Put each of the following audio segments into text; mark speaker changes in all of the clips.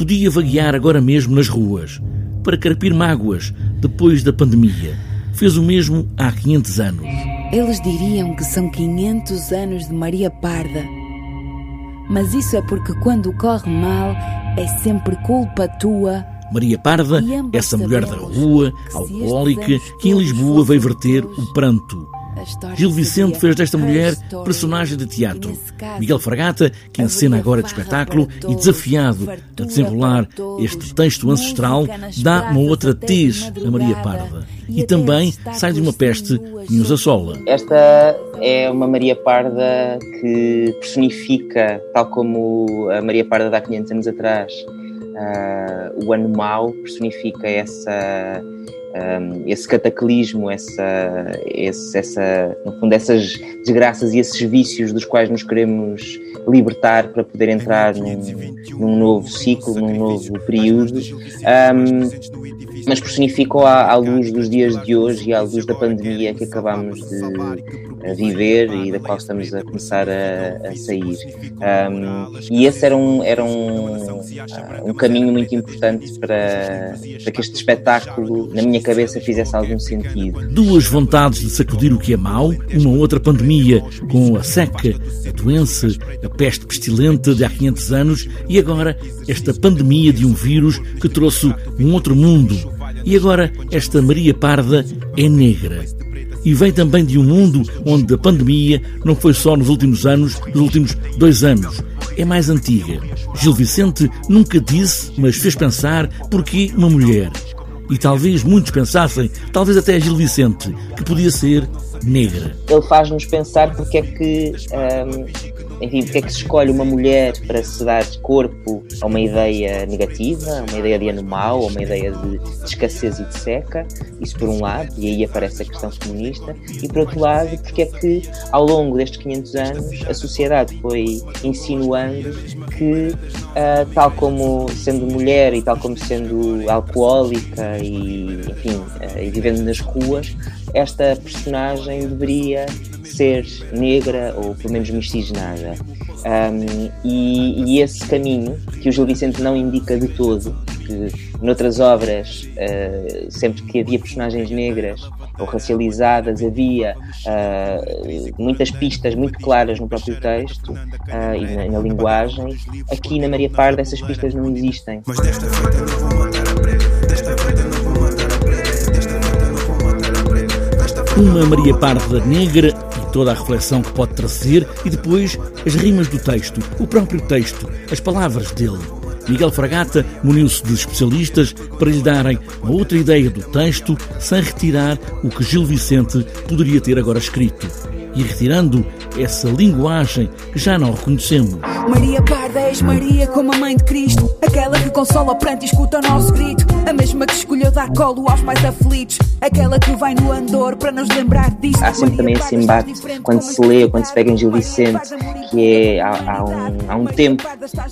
Speaker 1: podia vaguear agora mesmo nas ruas, para carpir mágoas depois da pandemia. Fez o mesmo há 500 anos.
Speaker 2: Eles diriam que são 500 anos de Maria Parda. Mas isso é porque quando corre mal é sempre culpa tua.
Speaker 1: Maria Parda, essa mulher da rua, alcoólica, que em Lisboa veio verter o pranto Gil Vicente fez desta mulher personagem de teatro. Miguel Fragata, que encena agora de espetáculo e desafiado a desenrolar este texto ancestral, dá uma outra tez a Maria Parda. E também sai de uma peste que nos assola.
Speaker 3: Esta é uma Maria Parda que personifica, tal como a Maria Parda de há 500 anos atrás, uh, o ano mau, personifica essa um, esse cataclismo, essa, esse, essa, no fundo, essas desgraças e esses vícios dos quais nos queremos libertar para poder entrar num, num novo ciclo, num novo período, um, mas personificou à, à, luz dos dias de hoje e à luz da pandemia que acabamos de viver e da qual estamos a começar a, a sair. Um, e esse era um, era um, um caminho muito importante para, para que este espetáculo, na minha minha cabeça fizesse algum sentido.
Speaker 1: Duas vontades de sacudir o que é mau, uma outra pandemia com a seca, a doença, a peste pestilente de há 500 anos e agora esta pandemia de um vírus que trouxe um outro mundo. E agora esta Maria Parda é negra e vem também de um mundo onde a pandemia não foi só nos últimos anos, nos últimos dois anos. É mais antiga. Gil Vicente nunca disse, mas fez pensar porque uma mulher e talvez muitos pensassem, talvez até Gil Vicente, que podia ser negra.
Speaker 3: Ele faz-nos pensar porque é que um, enfim, porque é que se escolhe uma mulher para se dar corpo a uma ideia negativa, uma ideia de ano mau, a uma ideia de, de escassez e de seca, isso por um lado, e aí aparece a questão feminista, e por outro lado, porque é que ao longo destes 500 anos a sociedade foi insinuando que, uh, tal como sendo mulher e tal como sendo alcoólica e, enfim, uh, e vivendo nas ruas, esta personagem deveria ser negra ou pelo menos miscigenada. Um, e, e, esse caminho que o Gil Vicente não indica de todo, porque noutras obras, uh, sempre que havia personagens negras ou racializadas, havia uh, muitas pistas muito claras no próprio texto uh, e na, na, linguagem. Aqui na Maria Parda essas pistas não existem. Mas desta feita não vou matar a desta feita não vou matar
Speaker 1: Uma Maria Parda negra toda a reflexão que pode trazer e depois as rimas do texto, o próprio texto, as palavras dele. Miguel Fragata muniu-se de especialistas para lhe darem uma outra ideia do texto sem retirar o que Gil Vicente poderia ter agora escrito e retirando essa linguagem que já não reconhecemos.
Speaker 2: Maria Parda, és Maria como a mãe de Cristo, aquela que consola o pranto e escuta o nosso grito, a mesma que escolheu dar colo aos mais aflitos, aquela que vai no andor para nos lembrar disto.
Speaker 3: Há sempre também esse embate quando se lê, quando se pega em Gil Vicente, que é há, há, um, há um tempo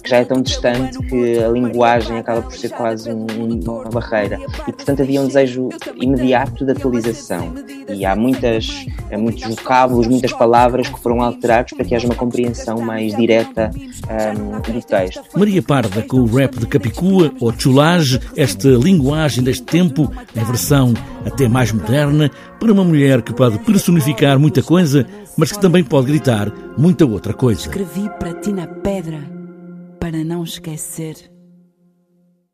Speaker 3: que já é tão distante que a linguagem acaba por ser quase um, uma barreira e portanto havia um desejo imediato de atualização e há muitas, muitos vocábulos, muitas palavras que foram alterados para que haja uma compreensão mais direta um, do texto.
Speaker 1: Maria Parda com o rap de Capicua ou Chulage, esta linguagem deste tempo, em versão até mais moderna, para uma mulher que pode personificar muita coisa, mas que também pode gritar muita outra coisa.
Speaker 2: Escrevi para ti na pedra, para não esquecer.